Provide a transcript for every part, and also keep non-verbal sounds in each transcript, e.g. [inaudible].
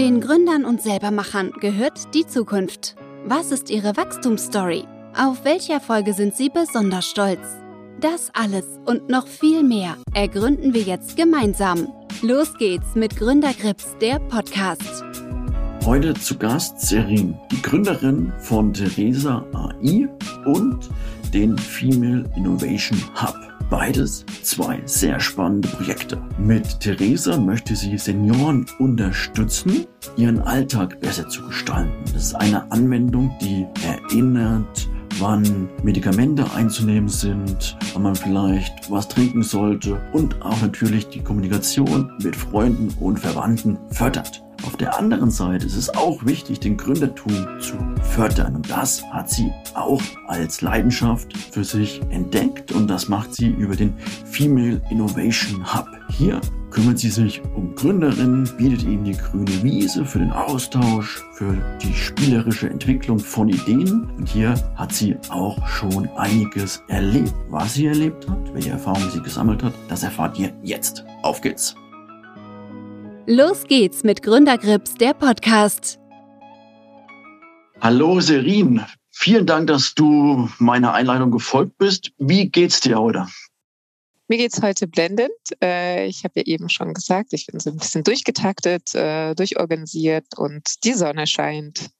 Den Gründern und Selbermachern gehört die Zukunft. Was ist ihre Wachstumsstory? Auf welche Erfolge sind sie besonders stolz? Das alles und noch viel mehr ergründen wir jetzt gemeinsam. Los geht's mit Gründergrips, der Podcast. Heute zu Gast Serin, die Gründerin von Theresa AI und den Female Innovation Hub. Beides zwei sehr spannende Projekte. Mit Theresa möchte sie Senioren unterstützen, ihren Alltag besser zu gestalten. Das ist eine Anwendung, die erinnert, wann Medikamente einzunehmen sind, wann man vielleicht was trinken sollte und auch natürlich die Kommunikation mit Freunden und Verwandten fördert. Auf der anderen Seite ist es auch wichtig, den Gründertum zu fördern. Und das hat sie auch als Leidenschaft für sich entdeckt. Und das macht sie über den Female Innovation Hub. Hier kümmert sie sich um Gründerinnen, bietet ihnen die grüne Wiese für den Austausch, für die spielerische Entwicklung von Ideen. Und hier hat sie auch schon einiges erlebt. Was sie erlebt hat, welche Erfahrungen sie gesammelt hat, das erfahrt ihr jetzt. Auf geht's! Los geht's mit Gründergrips, der Podcast. Hallo Serin, vielen Dank, dass du meiner Einladung gefolgt bist. Wie geht's dir heute? Mir geht's heute blendend. Äh, ich habe ja eben schon gesagt, ich bin so ein bisschen durchgetaktet, äh, durchorganisiert und die Sonne scheint.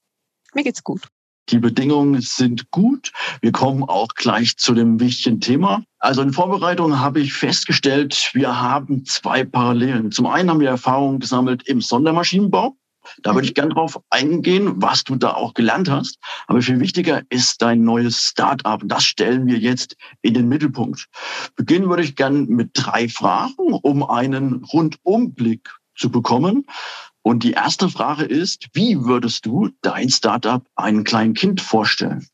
Mir geht's gut. Die Bedingungen sind gut. Wir kommen auch gleich zu dem wichtigen Thema. Also in Vorbereitung habe ich festgestellt, wir haben zwei Parallelen. Zum einen haben wir Erfahrungen gesammelt im Sondermaschinenbau. Da würde ich gerne drauf eingehen, was du da auch gelernt hast. Aber viel wichtiger ist dein neues Start-up. Das stellen wir jetzt in den Mittelpunkt. Beginnen würde ich gerne mit drei Fragen, um einen Rundumblick zu bekommen. Und die erste Frage ist, wie würdest du dein Startup einem kleinen Kind vorstellen?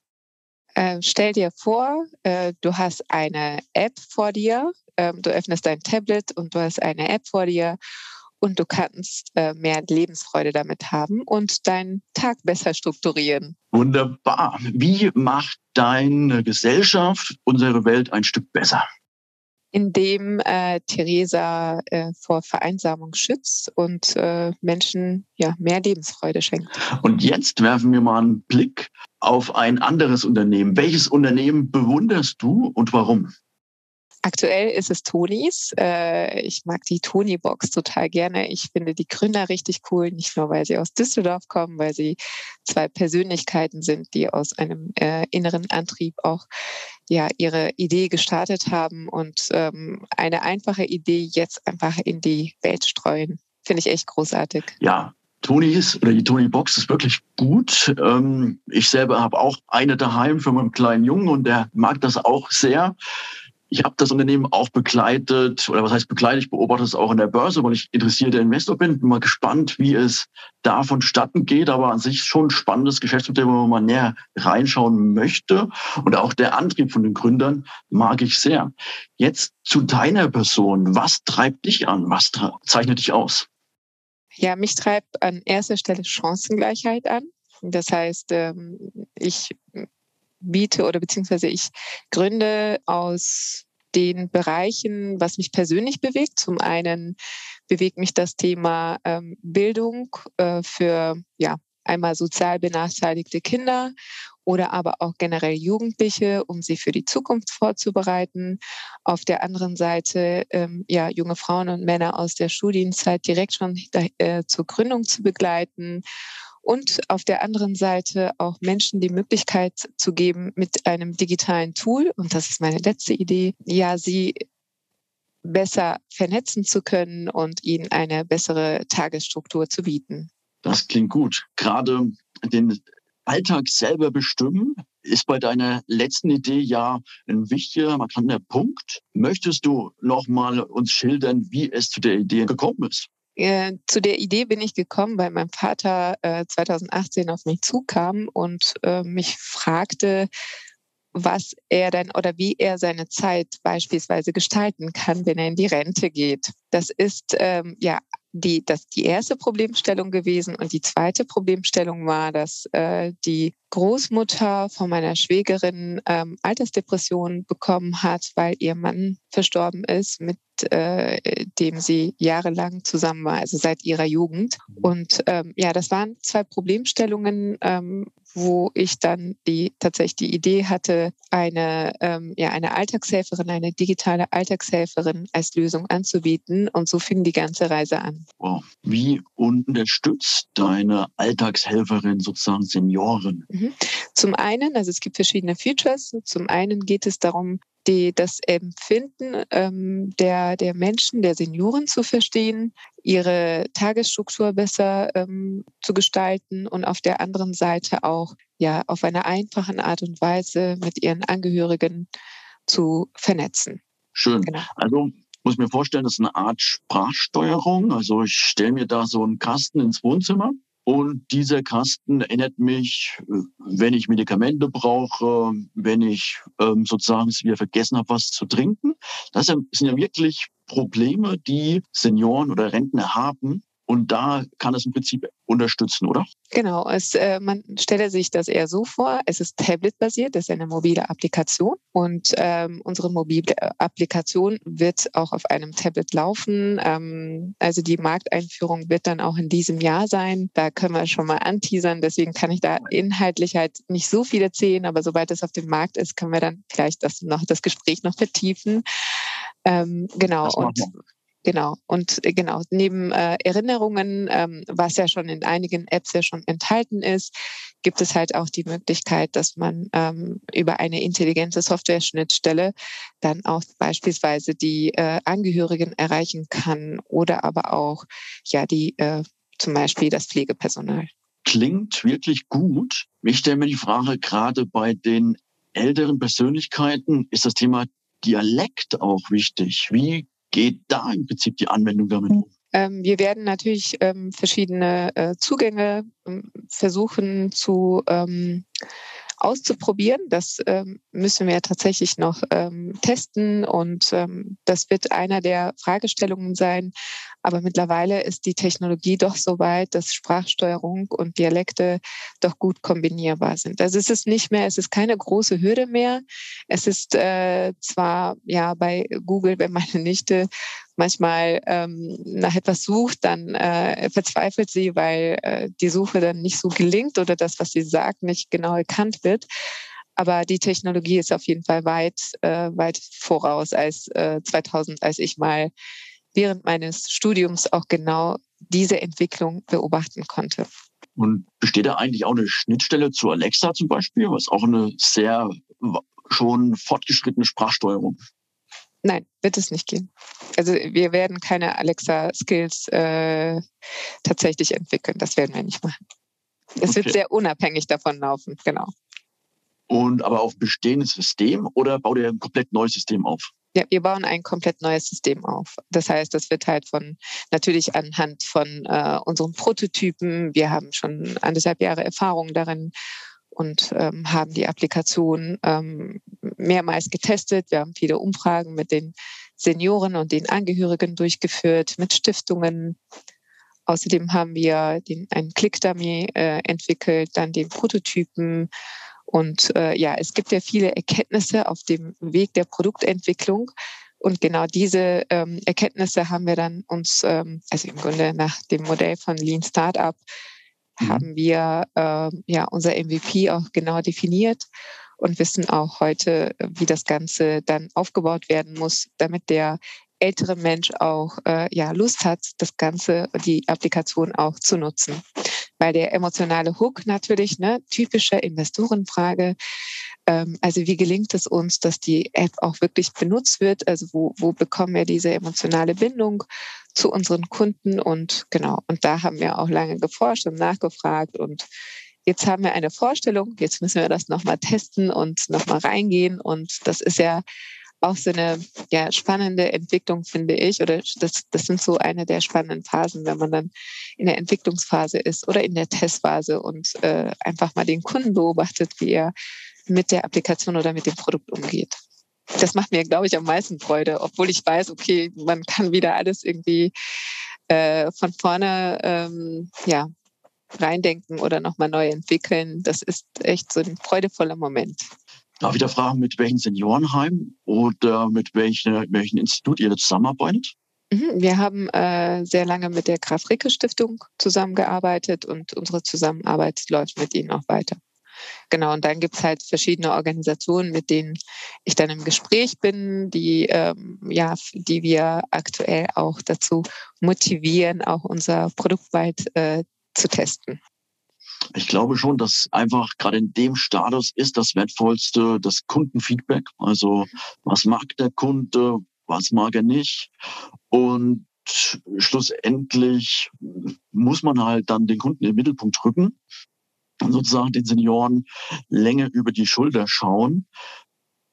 Äh, stell dir vor, äh, du hast eine App vor dir, äh, du öffnest dein Tablet und du hast eine App vor dir und du kannst äh, mehr Lebensfreude damit haben und deinen Tag besser strukturieren. Wunderbar. Wie macht deine Gesellschaft unsere Welt ein Stück besser? In dem äh, Theresa äh, vor Vereinsamung schützt und äh, Menschen ja mehr Lebensfreude schenkt. Und jetzt werfen wir mal einen Blick auf ein anderes Unternehmen. Welches Unternehmen bewunderst du und warum? Aktuell ist es Tonis. Äh, ich mag die Toni-Box total gerne. Ich finde die Gründer richtig cool, nicht nur, weil sie aus Düsseldorf kommen, weil sie zwei Persönlichkeiten sind, die aus einem äh, inneren Antrieb auch ja ihre Idee gestartet haben und ähm, eine einfache Idee jetzt einfach in die Welt streuen. Finde ich echt großartig. Ja, Tonys oder die Tony Box ist wirklich gut. Ähm, ich selber habe auch eine daheim für meinen kleinen Jungen und der mag das auch sehr. Ich habe das Unternehmen auch begleitet, oder was heißt begleitet, ich beobachte es auch in der Börse, weil ich interessierter Investor bin. Bin mal gespannt, wie es da vonstatten geht, aber an sich schon ein spannendes Geschäftsmodell, wo man näher reinschauen möchte. Und auch der Antrieb von den Gründern mag ich sehr. Jetzt zu deiner Person. Was treibt dich an? Was zeichnet dich aus? Ja, mich treibt an erster Stelle Chancengleichheit an. Das heißt, ähm, ich biete oder beziehungsweise ich gründe aus den Bereichen, was mich persönlich bewegt. Zum einen bewegt mich das Thema ähm, Bildung äh, für ja einmal sozial benachteiligte Kinder oder aber auch generell Jugendliche, um sie für die Zukunft vorzubereiten. Auf der anderen Seite ähm, ja junge Frauen und Männer aus der Studienzeit direkt schon äh, zur Gründung zu begleiten und auf der anderen Seite auch Menschen die Möglichkeit zu geben, mit einem digitalen Tool, und das ist meine letzte Idee, ja, sie besser vernetzen zu können und ihnen eine bessere Tagesstruktur zu bieten. Das klingt gut. Gerade den Alltag selber bestimmen ist bei deiner letzten Idee ja ein wichtiger, markanter Punkt. Möchtest du noch mal uns schildern, wie es zu der Idee gekommen ist? Äh, zu der Idee bin ich gekommen, weil mein Vater äh, 2018 auf mich zukam und äh, mich fragte, was er denn oder wie er seine Zeit beispielsweise gestalten kann, wenn er in die Rente geht. Das ist ähm, ja die, das die erste Problemstellung gewesen. Und die zweite Problemstellung war, dass äh, die Großmutter von meiner Schwägerin ähm, Altersdepression bekommen hat, weil ihr Mann verstorben ist mit äh, dem sie jahrelang zusammen war, also seit ihrer Jugend. Mhm. Und ähm, ja, das waren zwei Problemstellungen, ähm, wo ich dann die tatsächlich die Idee hatte, eine, ähm, ja, eine Alltagshelferin, eine digitale Alltagshelferin als Lösung anzubieten. Und so fing die ganze Reise an. Wow. Wie unterstützt deine Alltagshelferin sozusagen Senioren? Mhm. Zum einen, also es gibt verschiedene Features. Zum einen geht es darum, die, das Empfinden ähm, der, der Menschen, der Senioren zu verstehen, ihre Tagesstruktur besser ähm, zu gestalten und auf der anderen Seite auch ja auf eine einfache Art und Weise mit ihren Angehörigen zu vernetzen. Schön. Genau. Also muss ich mir vorstellen, das ist eine Art Sprachsteuerung. Also ich stelle mir da so einen Kasten ins Wohnzimmer und dieser Kasten erinnert mich, wenn ich Medikamente brauche, wenn ich ähm, sozusagen wieder vergessen habe, was zu trinken. Das sind ja wirklich Probleme, die Senioren oder Rentner haben, und da kann es im Prinzip unterstützen, oder? Genau, es, äh, man stelle sich das eher so vor, es ist tablet-basiert, es ist eine mobile Applikation und ähm, unsere mobile Applikation wird auch auf einem Tablet laufen. Ähm, also die Markteinführung wird dann auch in diesem Jahr sein. Da können wir schon mal anteasern, deswegen kann ich da inhaltlich halt nicht so viel erzählen, aber sobald es auf dem Markt ist, können wir dann vielleicht das noch das Gespräch noch vertiefen. Ähm, genau. Und Genau. Und äh, genau, neben äh, Erinnerungen, ähm, was ja schon in einigen Apps ja schon enthalten ist, gibt es halt auch die Möglichkeit, dass man ähm, über eine intelligente Software-Schnittstelle dann auch beispielsweise die äh, Angehörigen erreichen kann oder aber auch ja die äh, zum Beispiel das Pflegepersonal. Klingt wirklich gut. Ich stelle mir die Frage, gerade bei den älteren Persönlichkeiten ist das Thema Dialekt auch wichtig. Wie geht da im Prinzip die Anwendung damit um? Ähm, wir werden natürlich ähm, verschiedene äh, Zugänge ähm, versuchen zu auszuprobieren. Das müssen wir tatsächlich noch testen und das wird einer der Fragestellungen sein. Aber mittlerweile ist die Technologie doch so weit, dass Sprachsteuerung und Dialekte doch gut kombinierbar sind. Also es ist nicht mehr, es ist keine große Hürde mehr. Es ist äh, zwar ja bei Google, wenn meine Nichte manchmal ähm, nach etwas sucht, dann äh, verzweifelt sie, weil äh, die Suche dann nicht so gelingt oder das, was sie sagt, nicht genau erkannt wird. Aber die Technologie ist auf jeden Fall weit, äh, weit voraus als äh, 2000, als ich mal während meines Studiums auch genau diese Entwicklung beobachten konnte. Und besteht da eigentlich auch eine Schnittstelle zu Alexa zum Beispiel, was auch eine sehr schon fortgeschrittene Sprachsteuerung Nein, wird es nicht gehen. Also wir werden keine Alexa-Skills äh, tatsächlich entwickeln. Das werden wir nicht machen. Es okay. wird sehr unabhängig davon laufen, genau. Und aber auf bestehendes System oder baut ihr ein komplett neues System auf? Ja, wir bauen ein komplett neues System auf. Das heißt, das wird halt von natürlich anhand von äh, unseren Prototypen. Wir haben schon anderthalb Jahre Erfahrung darin und ähm, haben die Applikation ähm, mehrmals getestet. Wir haben viele Umfragen mit den Senioren und den Angehörigen durchgeführt, mit Stiftungen. Außerdem haben wir den, einen Click-Dummy äh, entwickelt, dann den Prototypen. Und äh, ja, es gibt ja viele Erkenntnisse auf dem Weg der Produktentwicklung. Und genau diese ähm, Erkenntnisse haben wir dann uns, ähm, also im Grunde nach dem Modell von Lean Startup, mhm. haben wir äh, ja unser MVP auch genau definiert und wissen auch heute, wie das Ganze dann aufgebaut werden muss, damit der ältere Mensch auch äh, ja Lust hat, das Ganze, die Applikation auch zu nutzen. Weil der emotionale Hook natürlich, ne, typische Investorenfrage, ähm, also wie gelingt es uns, dass die App auch wirklich benutzt wird? Also wo, wo bekommen wir diese emotionale Bindung zu unseren Kunden? Und genau, und da haben wir auch lange geforscht und nachgefragt und jetzt haben wir eine Vorstellung, jetzt müssen wir das nochmal testen und nochmal reingehen. Und das ist ja auch so eine ja, spannende Entwicklung, finde ich. Oder das, das sind so eine der spannenden Phasen, wenn man dann in der Entwicklungsphase ist oder in der Testphase und äh, einfach mal den Kunden beobachtet, wie er mit der Applikation oder mit dem Produkt umgeht. Das macht mir, glaube ich, am meisten Freude, obwohl ich weiß, okay, man kann wieder alles irgendwie äh, von vorne ähm, ja, reindenken oder nochmal neu entwickeln. Das ist echt so ein freudevoller Moment. Darf ich da fragen, mit welchen Seniorenheim oder mit welchen, welchen Institut ihr zusammenarbeitet? Mhm, wir haben äh, sehr lange mit der Graf-Ricke-Stiftung zusammengearbeitet und unsere Zusammenarbeit läuft mit ihnen auch weiter. Genau, und dann gibt es halt verschiedene Organisationen, mit denen ich dann im Gespräch bin, die, ähm, ja, die wir aktuell auch dazu motivieren, auch unser Produkt weit äh, zu testen. Ich glaube schon, dass einfach gerade in dem Status ist das Wertvollste das Kundenfeedback. Also was mag der Kunde, was mag er nicht. Und schlussendlich muss man halt dann den Kunden in den Mittelpunkt rücken und sozusagen den Senioren länger über die Schulter schauen.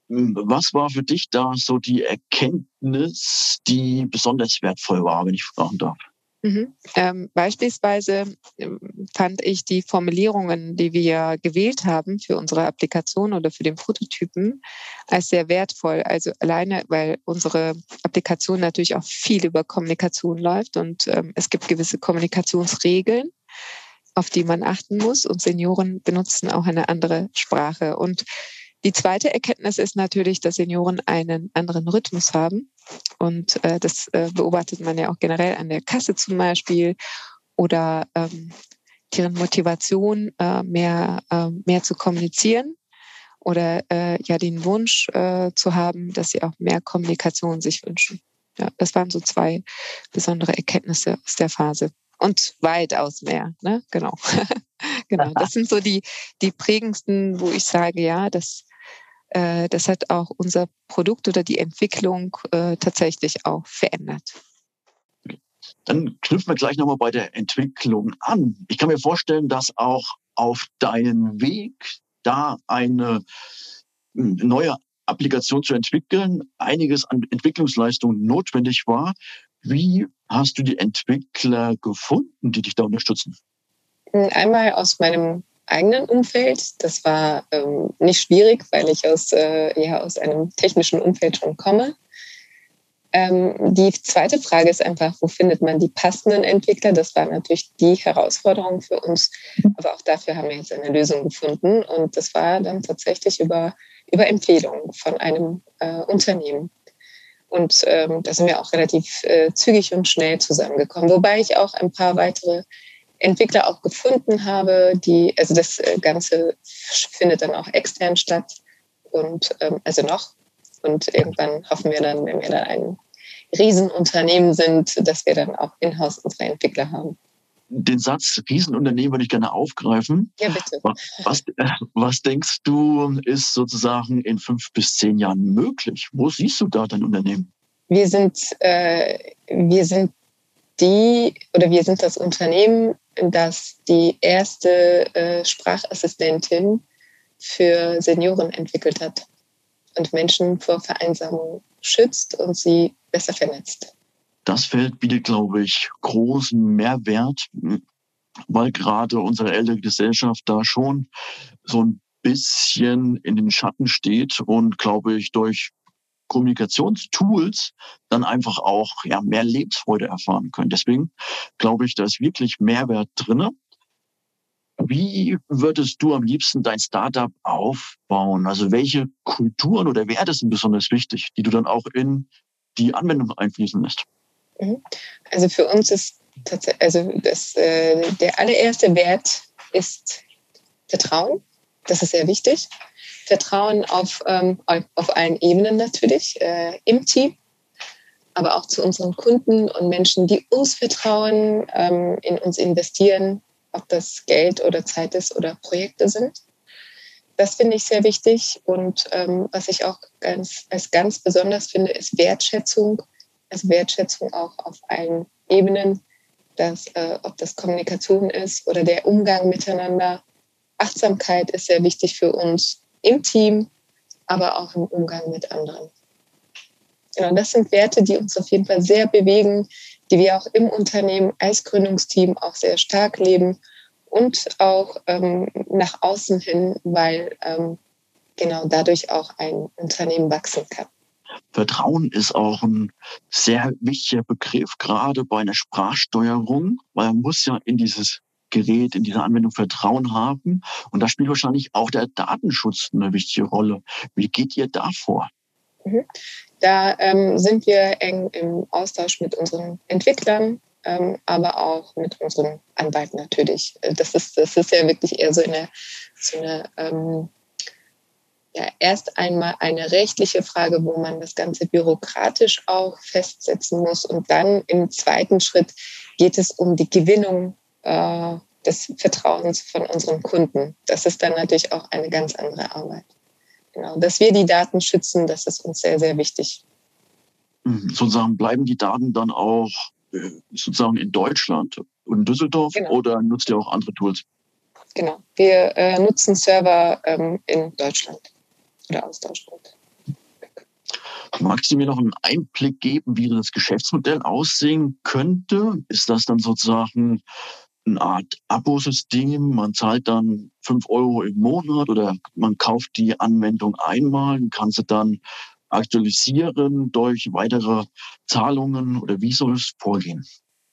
Was war für dich da so die Erkenntnis, die besonders wertvoll war, wenn ich fragen darf? Mhm. Ähm, beispielsweise ähm, fand ich die Formulierungen, die wir gewählt haben für unsere Applikation oder für den Prototypen, als sehr wertvoll. Also alleine, weil unsere Applikation natürlich auch viel über Kommunikation läuft und ähm, es gibt gewisse Kommunikationsregeln, auf die man achten muss und Senioren benutzen auch eine andere Sprache. Und die zweite Erkenntnis ist natürlich, dass Senioren einen anderen Rhythmus haben. Und äh, das äh, beobachtet man ja auch generell an der Kasse zum Beispiel oder ähm, deren Motivation, äh, mehr, äh, mehr zu kommunizieren oder äh, ja den Wunsch äh, zu haben, dass sie auch mehr Kommunikation sich wünschen. Ja, das waren so zwei besondere Erkenntnisse aus der Phase. Und weitaus mehr, ne? Genau. [laughs] genau. Das [laughs] sind so die, die prägendsten, wo ich sage, ja, das, äh, das hat auch unser Produkt oder die Entwicklung äh, tatsächlich auch verändert. Dann knüpfen wir gleich nochmal bei der Entwicklung an. Ich kann mir vorstellen, dass auch auf deinem Weg da eine hm, neue Applikation zu entwickeln, einiges an Entwicklungsleistung notwendig war. Wie hast du die Entwickler gefunden, die dich da unterstützen? Einmal aus meinem eigenen Umfeld. Das war ähm, nicht schwierig, weil ich aus, äh, ja, aus einem technischen Umfeld schon komme. Ähm, die zweite Frage ist einfach, wo findet man die passenden Entwickler? Das war natürlich die Herausforderung für uns. Aber auch dafür haben wir jetzt eine Lösung gefunden. Und das war dann tatsächlich über, über Empfehlungen von einem äh, Unternehmen. Und ähm, da sind wir auch relativ äh, zügig und schnell zusammengekommen. Wobei ich auch ein paar weitere Entwickler auch gefunden habe, die, also das äh, Ganze findet dann auch extern statt und ähm, also noch. Und irgendwann hoffen wir dann, wenn wir dann ein Riesenunternehmen sind, dass wir dann auch in-house unsere Entwickler haben. Den Satz Riesenunternehmen würde ich gerne aufgreifen. Ja, bitte. Was, was denkst du, ist sozusagen in fünf bis zehn Jahren möglich? Wo siehst du da dein Unternehmen? Wir sind, äh, wir sind die oder wir sind das Unternehmen, das die erste äh, Sprachassistentin für Senioren entwickelt hat und Menschen vor Vereinsamung schützt und sie besser vernetzt. Das Feld bietet, glaube ich, großen Mehrwert, weil gerade unsere ältere Gesellschaft da schon so ein bisschen in den Schatten steht und, glaube ich, durch Kommunikationstools dann einfach auch ja, mehr Lebensfreude erfahren können. Deswegen glaube ich, da ist wirklich Mehrwert drinne. Wie würdest du am liebsten dein Startup aufbauen? Also welche Kulturen oder Werte sind besonders wichtig, die du dann auch in die Anwendung einfließen lässt? Mhm. Also für uns ist also das, äh, der allererste Wert ist Vertrauen. Das ist sehr wichtig. Vertrauen auf, ähm, auf allen Ebenen natürlich, äh, im Team, aber auch zu unseren Kunden und Menschen, die uns vertrauen, ähm, in uns investieren, ob das Geld oder Zeit ist oder Projekte sind. Das finde ich sehr wichtig. Und ähm, was ich auch ganz, als ganz besonders finde, ist Wertschätzung. Also Wertschätzung auch auf allen Ebenen, dass, äh, ob das Kommunikation ist oder der Umgang miteinander. Achtsamkeit ist sehr wichtig für uns im Team, aber auch im Umgang mit anderen. Genau, das sind Werte, die uns auf jeden Fall sehr bewegen, die wir auch im Unternehmen als Gründungsteam auch sehr stark leben und auch ähm, nach außen hin, weil ähm, genau dadurch auch ein Unternehmen wachsen kann. Vertrauen ist auch ein sehr wichtiger Begriff, gerade bei einer Sprachsteuerung, weil man muss ja in dieses Gerät, in dieser Anwendung Vertrauen haben. Und da spielt wahrscheinlich auch der Datenschutz eine wichtige Rolle. Wie geht ihr da vor? Mhm. Da ähm, sind wir eng im Austausch mit unseren Entwicklern, ähm, aber auch mit unseren Anwalten natürlich. Äh, das ist, das ist ja wirklich eher so eine, so eine ähm, ja, erst einmal eine rechtliche Frage, wo man das Ganze bürokratisch auch festsetzen muss. Und dann im zweiten Schritt geht es um die Gewinnung äh, des Vertrauens von unseren Kunden. Das ist dann natürlich auch eine ganz andere Arbeit. Genau, dass wir die Daten schützen, das ist uns sehr, sehr wichtig. Mhm. Sozusagen bleiben die Daten dann auch äh, sozusagen in Deutschland und in Düsseldorf genau. oder nutzt ihr auch andere Tools? Genau, wir äh, nutzen Server ähm, in Deutschland oder aus Deutschland. Magst du mir noch einen Einblick geben, wie das Geschäftsmodell aussehen könnte? Ist das dann sozusagen eine Art Abosystem? Man zahlt dann fünf Euro im Monat oder man kauft die Anwendung einmal und kann sie dann aktualisieren durch weitere Zahlungen oder wie soll es vorgehen?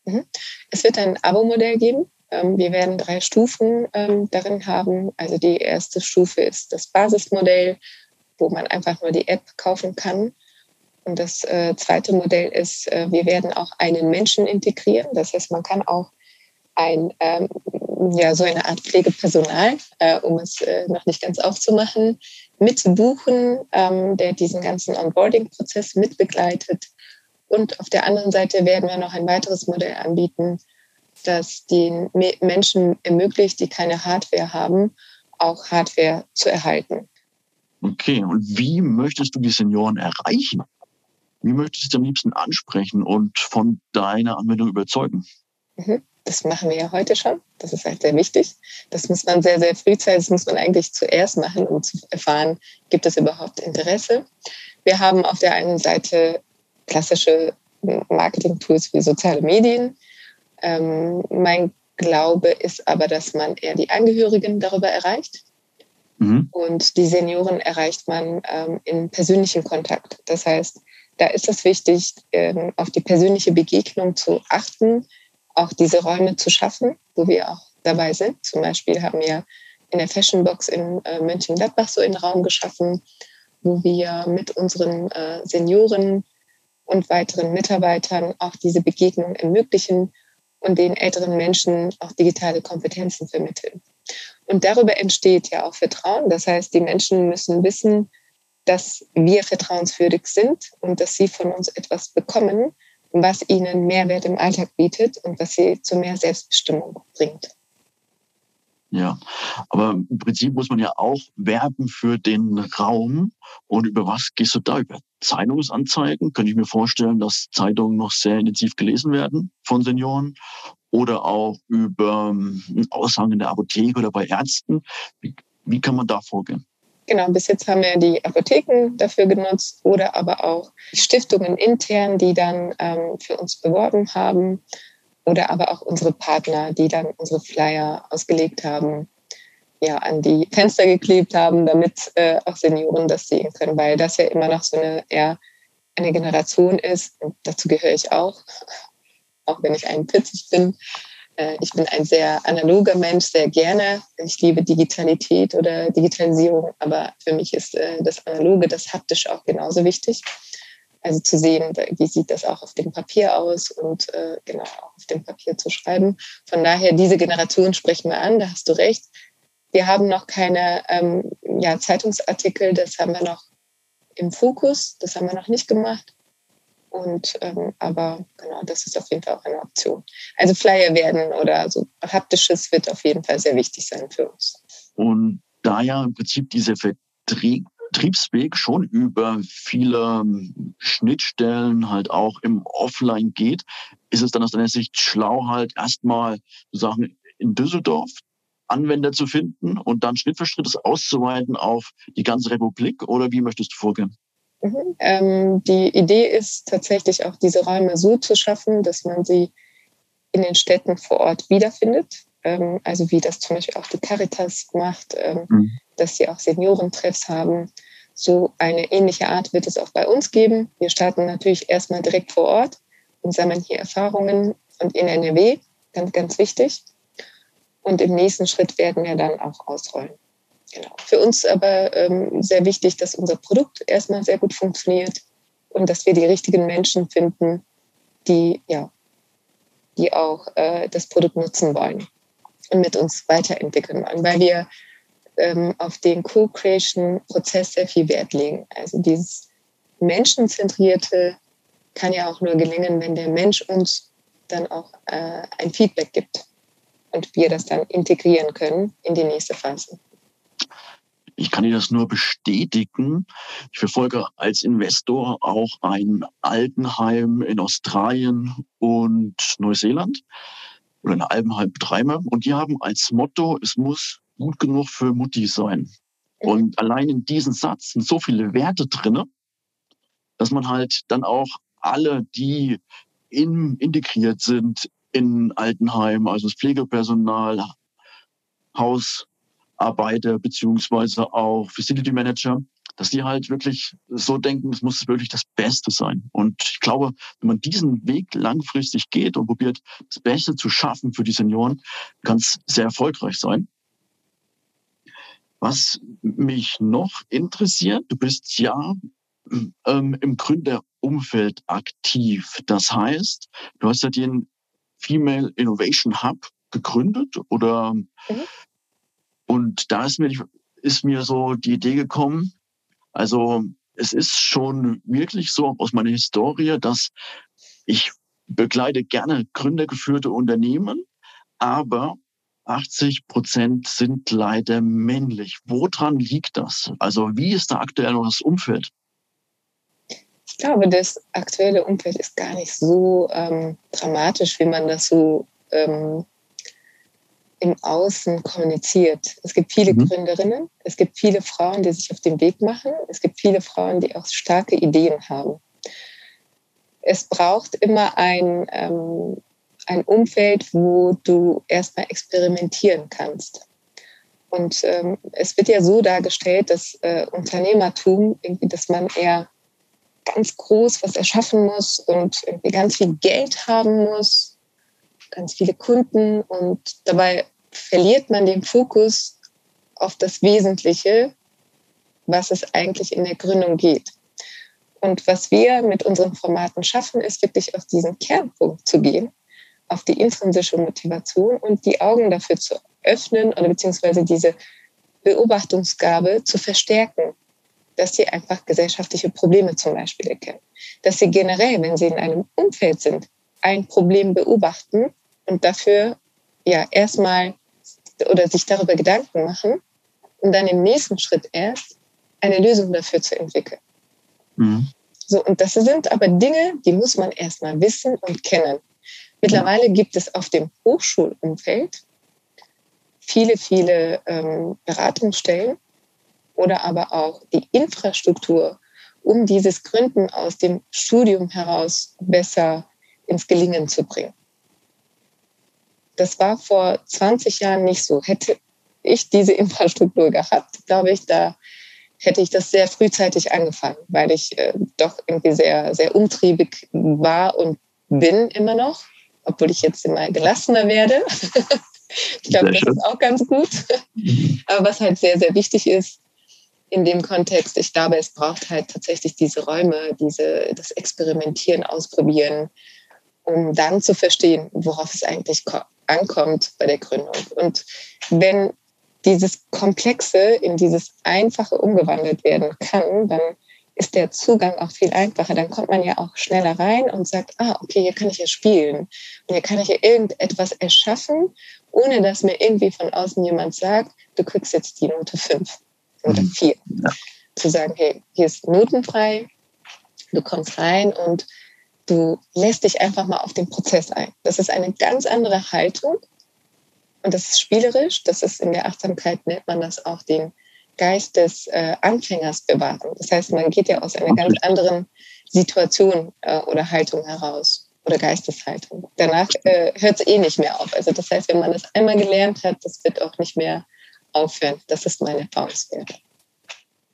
Mhm. Es wird ein Abo-Modell geben. Ähm, wir werden drei Stufen ähm, darin haben. Also die erste Stufe ist das Basismodell, wo man einfach nur die App kaufen kann. Und das äh, zweite Modell ist, äh, wir werden auch einen Menschen integrieren. Das heißt, man kann auch ein, ähm, ja, so eine Art Pflegepersonal, äh, um es äh, noch nicht ganz aufzumachen, mitbuchen, ähm, der diesen ganzen Onboarding-Prozess mitbegleitet. Und auf der anderen Seite werden wir noch ein weiteres Modell anbieten, das den Menschen ermöglicht, die keine Hardware haben, auch Hardware zu erhalten. Okay, und wie möchtest du die Senioren erreichen? Wie möchtest du sie am liebsten ansprechen und von deiner Anwendung überzeugen? Mhm. Das machen wir ja heute schon. Das ist halt sehr wichtig. Das muss man sehr, sehr frühzeitig, das muss man eigentlich zuerst machen, um zu erfahren, gibt es überhaupt Interesse. Wir haben auf der einen Seite klassische Marketing-Tools wie soziale Medien. Ähm, mein Glaube ist aber, dass man eher die Angehörigen darüber erreicht. Mhm. Und die Senioren erreicht man ähm, in persönlichen Kontakt. Das heißt, da ist es wichtig, ähm, auf die persönliche Begegnung zu achten, auch diese Räume zu schaffen, wo wir auch dabei sind. Zum Beispiel haben wir in der Fashion Box in äh, Mönchengladbach so einen Raum geschaffen, wo wir mit unseren äh, Senioren und weiteren Mitarbeitern auch diese Begegnung ermöglichen und den älteren Menschen auch digitale Kompetenzen vermitteln. Und darüber entsteht ja auch Vertrauen. Das heißt, die Menschen müssen wissen, dass wir vertrauenswürdig sind und dass sie von uns etwas bekommen, was ihnen Mehrwert im Alltag bietet und was sie zu mehr Selbstbestimmung bringt. Ja, aber im Prinzip muss man ja auch werben für den Raum. Und über was gehst du da? Über Zeitungsanzeigen? Könnte ich mir vorstellen, dass Zeitungen noch sehr intensiv gelesen werden von Senioren oder auch über ähm, Aussagen in der Apotheke oder bei Ärzten. Wie, wie kann man da vorgehen? Genau, bis jetzt haben wir die Apotheken dafür genutzt oder aber auch Stiftungen intern, die dann ähm, für uns beworben haben oder aber auch unsere Partner, die dann unsere Flyer ausgelegt haben, ja, an die Fenster geklebt haben, damit äh, auch Senioren das sehen können, weil das ja immer noch so eine eher eine Generation ist und dazu gehöre ich auch, [laughs] auch wenn ich 41 bin. Äh, ich bin ein sehr analoger Mensch, sehr gerne. Ich liebe Digitalität oder Digitalisierung, aber für mich ist äh, das Analoge, das Haptische auch genauso wichtig. Also zu sehen, wie sieht das auch auf dem Papier aus und äh, genau auf dem Papier zu schreiben. Von daher, diese Generation sprechen wir an, da hast du recht. Wir haben noch keine ähm, ja, Zeitungsartikel, das haben wir noch im Fokus, das haben wir noch nicht gemacht. Und ähm, aber genau, das ist auf jeden Fall auch eine Option. Also Flyer werden oder so haptisches wird auf jeden Fall sehr wichtig sein für uns. Und da ja im Prinzip dieser Vertriebsweg schon über viele ähm, Schnittstellen halt auch im Offline geht, ist es dann aus deiner Sicht schlau, halt erstmal sozusagen in Düsseldorf Anwender zu finden und dann Schritt für Schritt es auszuweiten auf die ganze Republik oder wie möchtest du vorgehen? Mhm. Ähm, die Idee ist tatsächlich auch diese Räume so zu schaffen, dass man sie in den Städten vor Ort wiederfindet. Ähm, also wie das zum Beispiel auch die Caritas macht, ähm, mhm. dass sie auch Seniorentreffs haben. So eine ähnliche Art wird es auch bei uns geben. Wir starten natürlich erstmal direkt vor Ort und sammeln hier Erfahrungen und in NRW, ganz, ganz wichtig. Und im nächsten Schritt werden wir dann auch ausrollen. Genau. Für uns aber ähm, sehr wichtig, dass unser Produkt erstmal sehr gut funktioniert und dass wir die richtigen Menschen finden, die, ja, die auch äh, das Produkt nutzen wollen und mit uns weiterentwickeln wollen, weil wir ähm, auf den Co-Creation-Prozess sehr viel Wert legen. Also dieses Menschenzentrierte kann ja auch nur gelingen, wenn der Mensch uns dann auch äh, ein Feedback gibt und wir das dann integrieren können in die nächste Phase. Ich kann Ihnen das nur bestätigen. Ich verfolge als Investor auch ein Altenheim in Australien und Neuseeland oder ein Altenheim betreibe. Und die haben als Motto, es muss gut genug für Mutti sein. Und allein in diesem Satz sind so viele Werte drin, dass man halt dann auch alle, die in, integriert sind in Altenheim, also das Pflegepersonal, Hausarbeiter beziehungsweise auch Facility Manager, dass die halt wirklich so denken, es muss wirklich das Beste sein. Und ich glaube, wenn man diesen Weg langfristig geht und probiert, das Beste zu schaffen für die Senioren, kann es sehr erfolgreich sein. Was mich noch interessiert, du bist ja ähm, im Gründerumfeld aktiv. Das heißt, du hast ja den Female Innovation Hub gegründet oder mhm. Und da ist mir, ist mir so die Idee gekommen, also es ist schon wirklich so aus meiner Historie, dass ich begleite gerne gründergeführte Unternehmen, aber 80 Prozent sind leider männlich. Woran liegt das? Also wie ist da aktuell noch das Umfeld? Ich glaube, das aktuelle Umfeld ist gar nicht so ähm, dramatisch, wie man das so ähm, im Außen kommuniziert. Es gibt viele mhm. Gründerinnen, es gibt viele Frauen, die sich auf den Weg machen, es gibt viele Frauen, die auch starke Ideen haben. Es braucht immer ein, ähm, ein Umfeld, wo du erstmal experimentieren kannst. Und ähm, es wird ja so dargestellt, dass äh, Unternehmertum, irgendwie, dass man eher ganz groß was erschaffen muss und irgendwie ganz viel Geld haben muss, ganz viele Kunden und dabei verliert man den Fokus auf das Wesentliche, was es eigentlich in der Gründung geht. Und was wir mit unseren Formaten schaffen, ist wirklich auf diesen Kernpunkt zu gehen auf die intrinsische Motivation und die Augen dafür zu öffnen oder beziehungsweise diese Beobachtungsgabe zu verstärken, dass sie einfach gesellschaftliche Probleme zum Beispiel erkennen. Dass sie generell, wenn sie in einem Umfeld sind, ein Problem beobachten und dafür ja erstmal oder sich darüber Gedanken machen und dann im nächsten Schritt erst eine Lösung dafür zu entwickeln. Mhm. So, und das sind aber Dinge, die muss man erstmal wissen und kennen. Mittlerweile gibt es auf dem Hochschulumfeld viele, viele ähm, Beratungsstellen oder aber auch die Infrastruktur, um dieses Gründen aus dem Studium heraus besser ins Gelingen zu bringen. Das war vor 20 Jahren nicht so. Hätte ich diese [laughs] Infrastruktur gehabt, glaube ich, da hätte ich das sehr frühzeitig angefangen, weil ich äh, doch irgendwie sehr, sehr umtriebig war und bin immer noch obwohl ich jetzt immer gelassener werde. [laughs] ich glaube, das ist auch ganz gut. Aber was halt sehr, sehr wichtig ist in dem Kontext, ich glaube, es braucht halt tatsächlich diese Räume, diese, das Experimentieren, Ausprobieren, um dann zu verstehen, worauf es eigentlich ankommt bei der Gründung. Und wenn dieses Komplexe in dieses Einfache umgewandelt werden kann, dann ist der Zugang auch viel einfacher. Dann kommt man ja auch schneller rein und sagt, ah, okay, hier kann ich ja spielen. Und hier kann ich ja irgendetwas erschaffen, ohne dass mir irgendwie von außen jemand sagt, du kriegst jetzt die Note 5 oder 4. Mhm. Ja. Zu sagen, hey, hier ist notenfrei, du kommst rein und du lässt dich einfach mal auf den Prozess ein. Das ist eine ganz andere Haltung und das ist spielerisch. Das ist in der Achtsamkeit nennt man das auch den Geist des äh, Anfängers bewahren. Das heißt, man geht ja aus einer ganz anderen Situation äh, oder Haltung heraus oder Geisteshaltung. Danach äh, hört es eh nicht mehr auf. Also das heißt, wenn man das einmal gelernt hat, das wird auch nicht mehr aufhören. Das ist meine Erfahrungswert.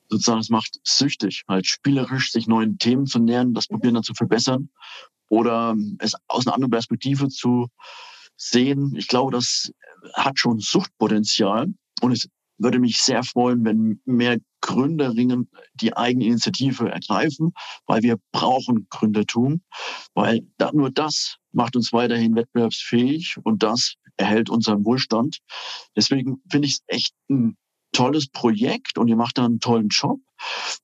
Sozusagen, es macht süchtig, halt spielerisch sich neuen Themen zu nähern, das Probieren dann zu verbessern oder es aus einer anderen Perspektive zu sehen. Ich glaube, das hat schon Suchtpotenzial und es würde mich sehr freuen, wenn mehr Gründerinnen die Eigeninitiative ergreifen, weil wir brauchen Gründertum, weil da, nur das macht uns weiterhin wettbewerbsfähig und das erhält unseren Wohlstand. Deswegen finde ich es echt ein tolles Projekt und ihr macht da einen tollen Job.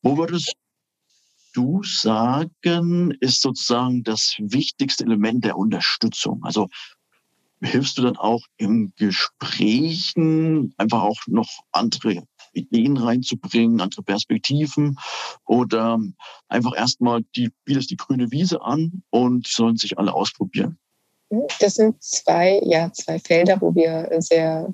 Wo würdest du sagen, ist sozusagen das wichtigste Element der Unterstützung? Also hilfst du dann auch im Gesprächen einfach auch noch andere Ideen reinzubringen, andere Perspektiven oder einfach erstmal die, bietest die grüne Wiese an und sollen sich alle ausprobieren? Das sind zwei, ja, zwei Felder, wo wir sehr,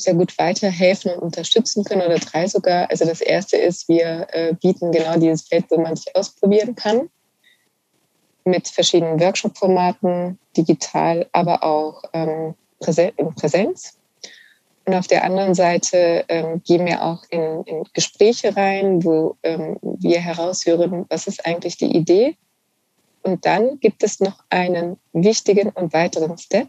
sehr gut weiterhelfen und unterstützen können oder drei sogar. Also das erste ist, wir äh, bieten genau dieses Feld, wo man sich ausprobieren kann mit verschiedenen Workshop-Formaten, digital, aber auch ähm, in Präsenz. Und auf der anderen Seite ähm, gehen wir auch in, in Gespräche rein, wo ähm, wir heraushören, was ist eigentlich die Idee. Und dann gibt es noch einen wichtigen und weiteren Step.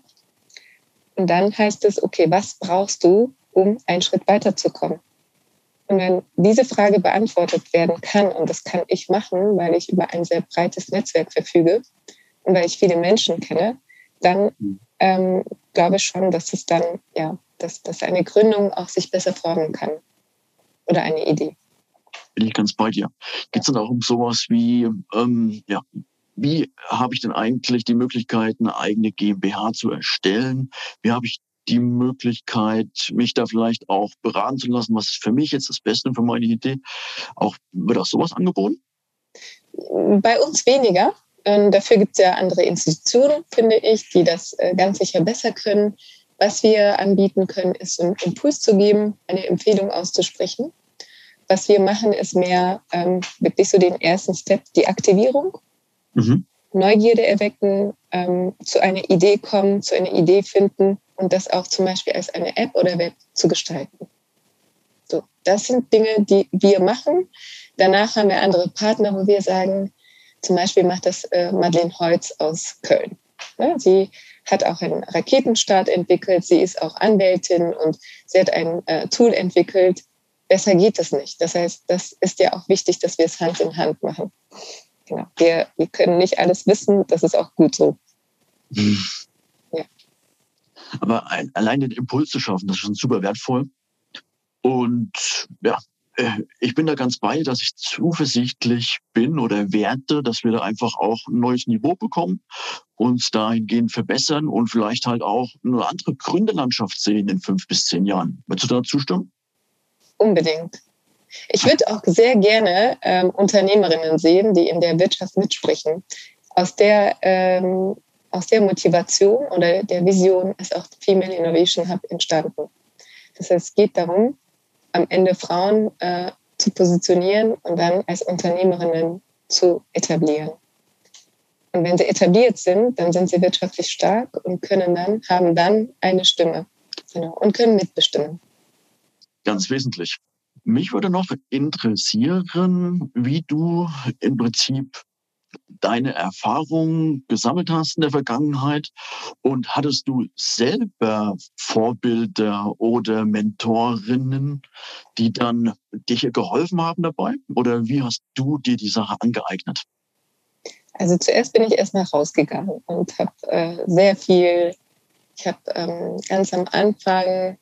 Und dann heißt es, okay, was brauchst du, um einen Schritt weiterzukommen? Und wenn diese Frage beantwortet werden kann, und das kann ich machen, weil ich über ein sehr breites Netzwerk verfüge und weil ich viele Menschen kenne, dann ähm, glaube ich schon, dass es dann, ja, dass, dass eine Gründung auch sich besser formen kann. Oder eine Idee. Bin ich ganz bei dir. Geht es dann auch um sowas wie, ähm, ja, wie habe ich denn eigentlich die Möglichkeit, eine eigene GmbH zu erstellen? Wie habe ich die Möglichkeit, mich da vielleicht auch beraten zu lassen, was ist für mich jetzt das Beste für meine Idee. Auch wird auch sowas angeboten? Bei uns weniger. Ähm, dafür gibt es ja andere Institutionen, finde ich, die das äh, ganz sicher besser können. Was wir anbieten können, ist einen Impuls zu geben, eine Empfehlung auszusprechen. Was wir machen, ist mehr ähm, wirklich so den ersten Step, die Aktivierung. Mhm. Neugierde erwecken, ähm, zu einer Idee kommen, zu einer Idee finden und das auch zum Beispiel als eine App oder Web zu gestalten. So, das sind Dinge, die wir machen. Danach haben wir andere Partner, wo wir sagen, zum Beispiel macht das äh, Madeleine Holz aus Köln. Ja, sie hat auch einen Raketenstart entwickelt, sie ist auch Anwältin und sie hat ein äh, Tool entwickelt. Besser geht es nicht. Das heißt, das ist ja auch wichtig, dass wir es Hand in Hand machen. Genau. Wir, wir können nicht alles wissen, das ist auch gut so. Hm. Aber ein, allein den Impuls zu schaffen, das ist schon super wertvoll. Und ja, äh, ich bin da ganz bei, dass ich zuversichtlich bin oder werte, dass wir da einfach auch ein neues Niveau bekommen, uns dahingehend verbessern und vielleicht halt auch eine andere Gründerlandschaft sehen in fünf bis zehn Jahren. Würdest du da zustimmen? Unbedingt. Ich würde auch sehr gerne ähm, Unternehmerinnen sehen, die in der Wirtschaft mitsprechen. Aus der ähm, aus der Motivation oder der Vision ist auch Female Innovation Hub entstanden. Das heißt, es geht darum, am Ende Frauen äh, zu positionieren und dann als Unternehmerinnen zu etablieren. Und wenn sie etabliert sind, dann sind sie wirtschaftlich stark und können dann, haben dann eine Stimme genau, und können mitbestimmen. Ganz wesentlich. Mich würde noch interessieren, wie du im Prinzip deine Erfahrungen gesammelt hast in der Vergangenheit und hattest du selber Vorbilder oder Mentorinnen, die dann dir geholfen haben dabei? Oder wie hast du dir die Sache angeeignet? Also zuerst bin ich erstmal rausgegangen und habe äh, sehr viel, ich habe ähm, ganz am Anfang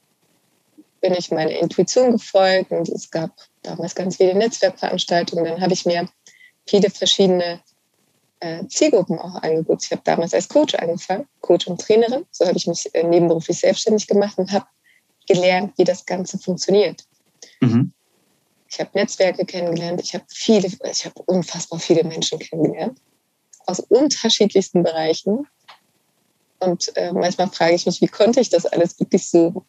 bin ich meiner Intuition gefolgt und es gab damals ganz viele Netzwerkveranstaltungen. Dann habe ich mir viele verschiedene äh, Zielgruppen auch angeguckt. Ich habe damals als Coach angefangen, Coach und Trainerin. So habe ich mich äh, nebenberuflich selbstständig gemacht und habe gelernt, wie das Ganze funktioniert. Mhm. Ich habe Netzwerke kennengelernt. Ich habe viele, ich habe unfassbar viele Menschen kennengelernt aus unterschiedlichsten Bereichen. Und äh, manchmal frage ich mich, wie konnte ich das alles wirklich so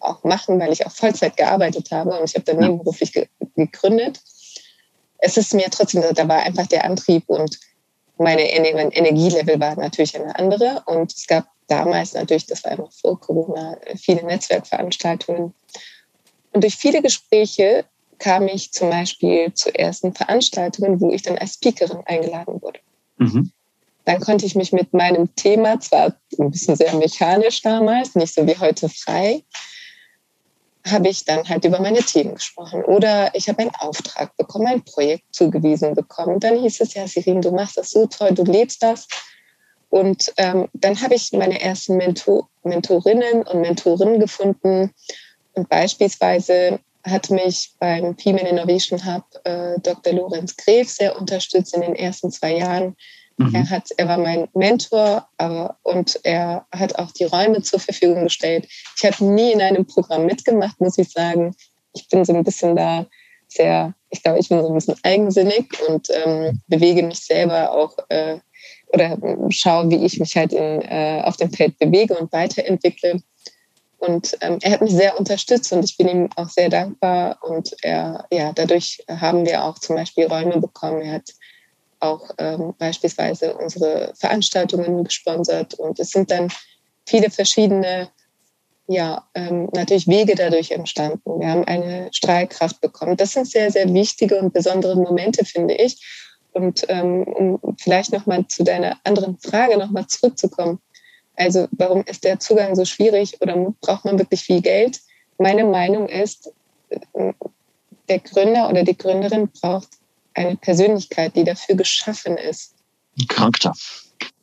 auch machen, weil ich auch Vollzeit gearbeitet habe und ich habe dann nebenberuflich ge gegründet. Es ist mir trotzdem, da war einfach der Antrieb und meine mein Energielevel war natürlich eine andere. Und es gab damals natürlich, das war einfach vor Corona, viele Netzwerkveranstaltungen. Und durch viele Gespräche kam ich zum Beispiel zu ersten Veranstaltungen, wo ich dann als Speakerin eingeladen wurde. Mhm. dann konnte ich mich mit meinem Thema, zwar ein bisschen sehr mechanisch damals, nicht so wie heute frei, habe ich dann halt über meine Themen gesprochen. Oder ich habe einen Auftrag bekommen, ein Projekt zugewiesen bekommen. Dann hieß es ja, Sirin, du machst das so toll, du lebst das. Und ähm, dann habe ich meine ersten Mentor Mentorinnen und Mentorinnen gefunden. Und beispielsweise hat mich beim Female Innovation Hub äh, Dr. Lorenz Gref sehr unterstützt in den ersten zwei Jahren. Mhm. Er, hat, er war mein Mentor aber, und er hat auch die Räume zur Verfügung gestellt. Ich habe nie in einem Programm mitgemacht, muss ich sagen. Ich bin so ein bisschen da sehr, ich glaube, ich bin so ein bisschen eigensinnig und ähm, bewege mich selber auch äh, oder schaue, wie ich mich halt in, äh, auf dem Feld bewege und weiterentwickle. Und ähm, er hat mich sehr unterstützt und ich bin ihm auch sehr dankbar. Und er, ja, dadurch haben wir auch zum Beispiel Räume bekommen. Er hat auch ähm, beispielsweise unsere Veranstaltungen gesponsert. Und es sind dann viele verschiedene, ja, ähm, natürlich Wege dadurch entstanden. Wir haben eine Strahlkraft bekommen. Das sind sehr, sehr wichtige und besondere Momente, finde ich. Und ähm, um vielleicht nochmal zu deiner anderen Frage nochmal zurückzukommen. Also warum ist der Zugang so schwierig oder braucht man wirklich viel Geld? Meine Meinung ist, äh, der Gründer oder die Gründerin braucht eine Persönlichkeit, die dafür geschaffen ist. Charakter.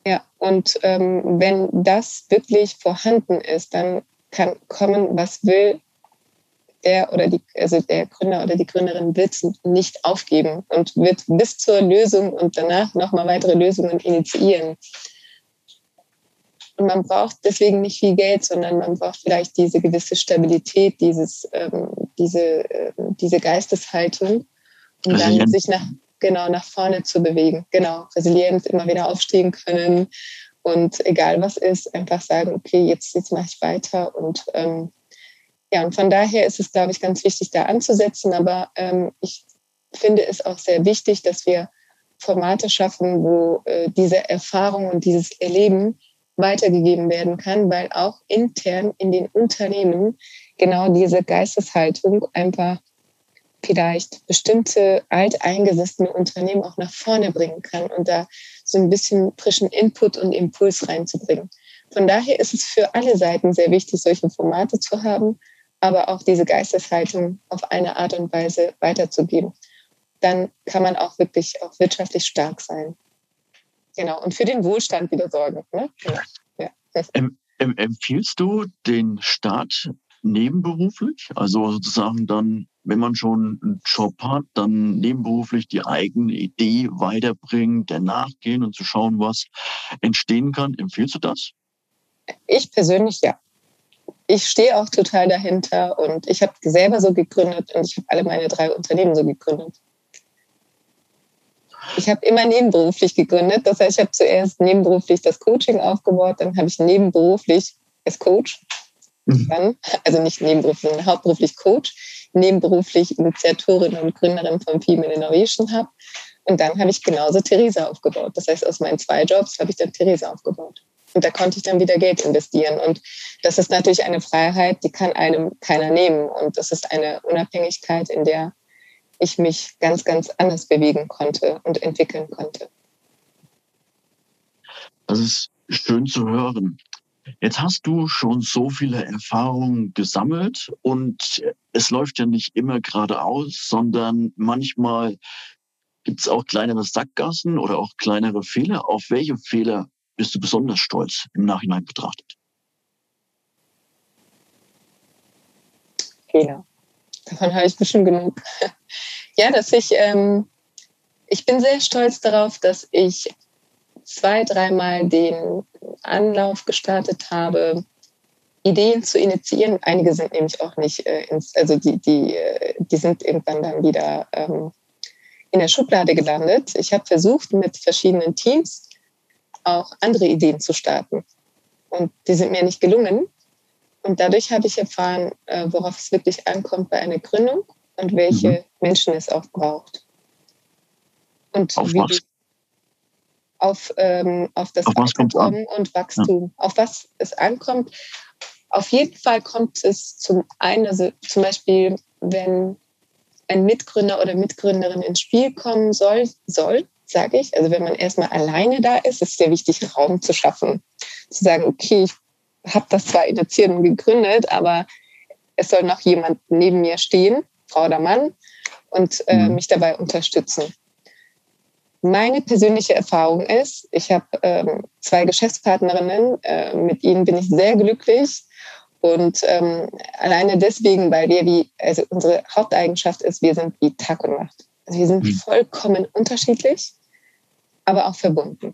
Ja, und ähm, wenn das wirklich vorhanden ist, dann kann kommen, was will, der oder die, also der Gründer oder die Gründerin wird es nicht aufgeben und wird bis zur Lösung und danach nochmal weitere Lösungen initiieren. Und man braucht deswegen nicht viel Geld, sondern man braucht vielleicht diese gewisse Stabilität, dieses, ähm, diese, äh, diese Geisteshaltung, um Resilienz. dann sich nach, genau nach vorne zu bewegen. Genau, resilient, immer wieder aufstehen können und egal was ist, einfach sagen, okay, jetzt, jetzt mache ich weiter und ähm, ja, und von daher ist es, glaube ich, ganz wichtig, da anzusetzen. Aber ähm, ich finde es auch sehr wichtig, dass wir Formate schaffen, wo äh, diese Erfahrung und dieses Erleben weitergegeben werden kann, weil auch intern in den Unternehmen genau diese Geisteshaltung einfach vielleicht bestimmte alteingesessene Unternehmen auch nach vorne bringen kann und da so ein bisschen frischen Input und Impuls reinzubringen. Von daher ist es für alle Seiten sehr wichtig, solche Formate zu haben, aber auch diese Geisteshaltung auf eine Art und Weise weiterzugeben. Dann kann man auch wirklich auch wirtschaftlich stark sein. Genau, und für den Wohlstand wieder sorgen. Ne? Genau. Ja. Em, em, empfiehlst du den Staat nebenberuflich? Also sozusagen dann, wenn man schon einen Job hat, dann nebenberuflich die eigene Idee weiterbringen, der nachgehen und zu schauen, was entstehen kann. Empfiehlst du das? Ich persönlich ja ich stehe auch total dahinter und ich habe selber so gegründet und ich habe alle meine drei Unternehmen so gegründet. Ich habe immer nebenberuflich gegründet. Das heißt, ich habe zuerst nebenberuflich das Coaching aufgebaut, dann habe ich nebenberuflich als Coach, mhm. dann, also nicht nebenberuflich, sondern hauptberuflich Coach, nebenberuflich Initiatorin und Gründerin vom Female Innovation Hub. Und dann habe ich genauso Theresa aufgebaut. Das heißt, aus meinen zwei Jobs habe ich dann Theresa aufgebaut. Und da konnte ich dann wieder Geld investieren. Und das ist natürlich eine Freiheit, die kann einem keiner nehmen. Und das ist eine Unabhängigkeit, in der ich mich ganz, ganz anders bewegen konnte und entwickeln konnte. Das ist schön zu hören. Jetzt hast du schon so viele Erfahrungen gesammelt und es läuft ja nicht immer geradeaus, sondern manchmal gibt es auch kleinere Sackgassen oder auch kleinere Fehler. Auf welche Fehler bist du besonders stolz im Nachhinein betrachtet? Fehler. Davon habe ich bestimmt genug. [laughs] ja, dass ich, ähm, ich bin sehr stolz darauf, dass ich zwei, dreimal den Anlauf gestartet habe, Ideen zu initiieren. Einige sind nämlich auch nicht, äh, ins, also die, die, äh, die sind irgendwann dann wieder ähm, in der Schublade gelandet. Ich habe versucht, mit verschiedenen Teams auch andere Ideen zu starten. Und die sind mir nicht gelungen. Und dadurch habe ich erfahren, äh, worauf es wirklich ankommt bei einer Gründung und welche mhm. Menschen es auch braucht. Und auf was? Auf, ähm, auf das auf Weiterkommen und Wachstum. Ja. Auf was es ankommt. Auf jeden Fall kommt es zum einen, also zum Beispiel, wenn ein Mitgründer oder Mitgründerin ins Spiel kommen soll, soll sage ich. Also wenn man erstmal alleine da ist, ist es sehr wichtig, Raum zu schaffen. Zu sagen, okay, ich habe das zwar initiiert und gegründet, aber es soll noch jemand neben mir stehen, Frau oder Mann, und äh, mhm. mich dabei unterstützen. Meine persönliche Erfahrung ist, ich habe ähm, zwei Geschäftspartnerinnen, äh, mit ihnen bin ich sehr glücklich. Und ähm, alleine deswegen, weil wir wie, also unsere Haupteigenschaft ist, wir sind wie Tag und Nacht. Also wir sind mhm. vollkommen unterschiedlich, aber auch verbunden.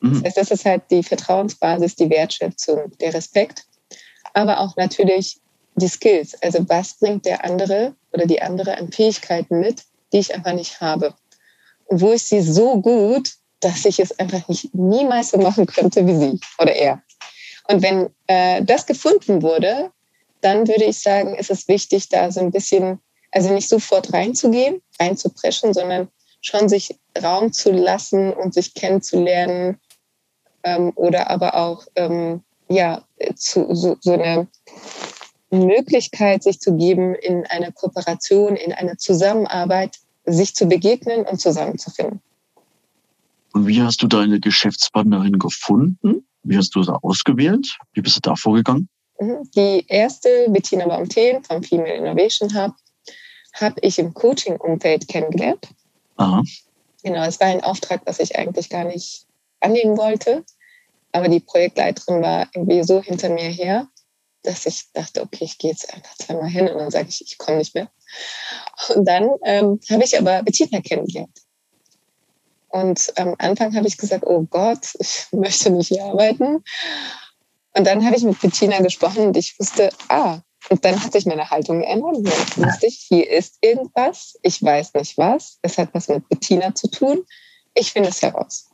Mhm. Das heißt, das ist halt die Vertrauensbasis, die Wertschätzung, der Respekt, aber auch natürlich die Skills. Also was bringt der andere oder die andere an Fähigkeiten mit, die ich einfach nicht habe. Wo ich sie so gut, dass ich es einfach nicht niemals so machen könnte wie sie oder er. Und wenn äh, das gefunden wurde, dann würde ich sagen, ist es wichtig, da so ein bisschen, also nicht sofort reinzugehen, reinzupreschen, sondern schon sich Raum zu lassen und sich kennenzulernen ähm, oder aber auch ähm, ja zu, so, so eine Möglichkeit, sich zu geben, in einer Kooperation, in einer Zusammenarbeit, sich zu begegnen und zusammenzufinden. Und wie hast du deine Geschäftspartnerin gefunden? Wie hast du sie ausgewählt? Wie bist du da vorgegangen? Mhm. Die erste, Bettina Baumteen vom Female Innovation Hub, habe ich im Coaching-Umfeld kennengelernt. Aha. Genau, es war ein Auftrag, das ich eigentlich gar nicht annehmen wollte. Aber die Projektleiterin war irgendwie so hinter mir her, dass ich dachte, okay, ich gehe jetzt einfach zweimal hin und dann sage ich, ich komme nicht mehr. Und dann ähm, habe ich aber Bettina kennengelernt. Und am Anfang habe ich gesagt, oh Gott, ich möchte nicht hier arbeiten. Und dann habe ich mit Bettina gesprochen und ich wusste, ah, und dann hat sich meine Haltung geändert. Und dann wusste ich, hier ist irgendwas, ich weiß nicht was, es hat was mit Bettina zu tun, ich finde es heraus.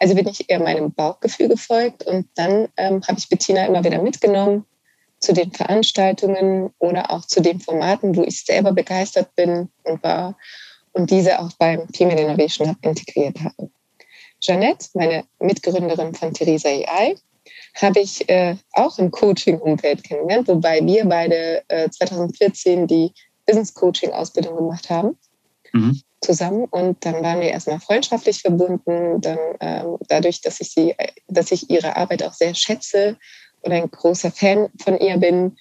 Also bin ich eher meinem Bauchgefühl gefolgt und dann ähm, habe ich Bettina immer wieder mitgenommen zu den Veranstaltungen oder auch zu den Formaten, wo ich selber begeistert bin und war und diese auch beim Female Innovation Hub integriert habe. Jeanette, meine Mitgründerin von Theresa AI, habe ich äh, auch im Coaching-Umfeld kennengelernt, wobei wir beide äh, 2014 die Business Coaching-Ausbildung gemacht haben. Mhm. zusammen und dann waren wir erstmal freundschaftlich verbunden. Dann ähm, dadurch, dass ich sie, dass ich ihre Arbeit auch sehr schätze oder ein großer Fan von ihr bin,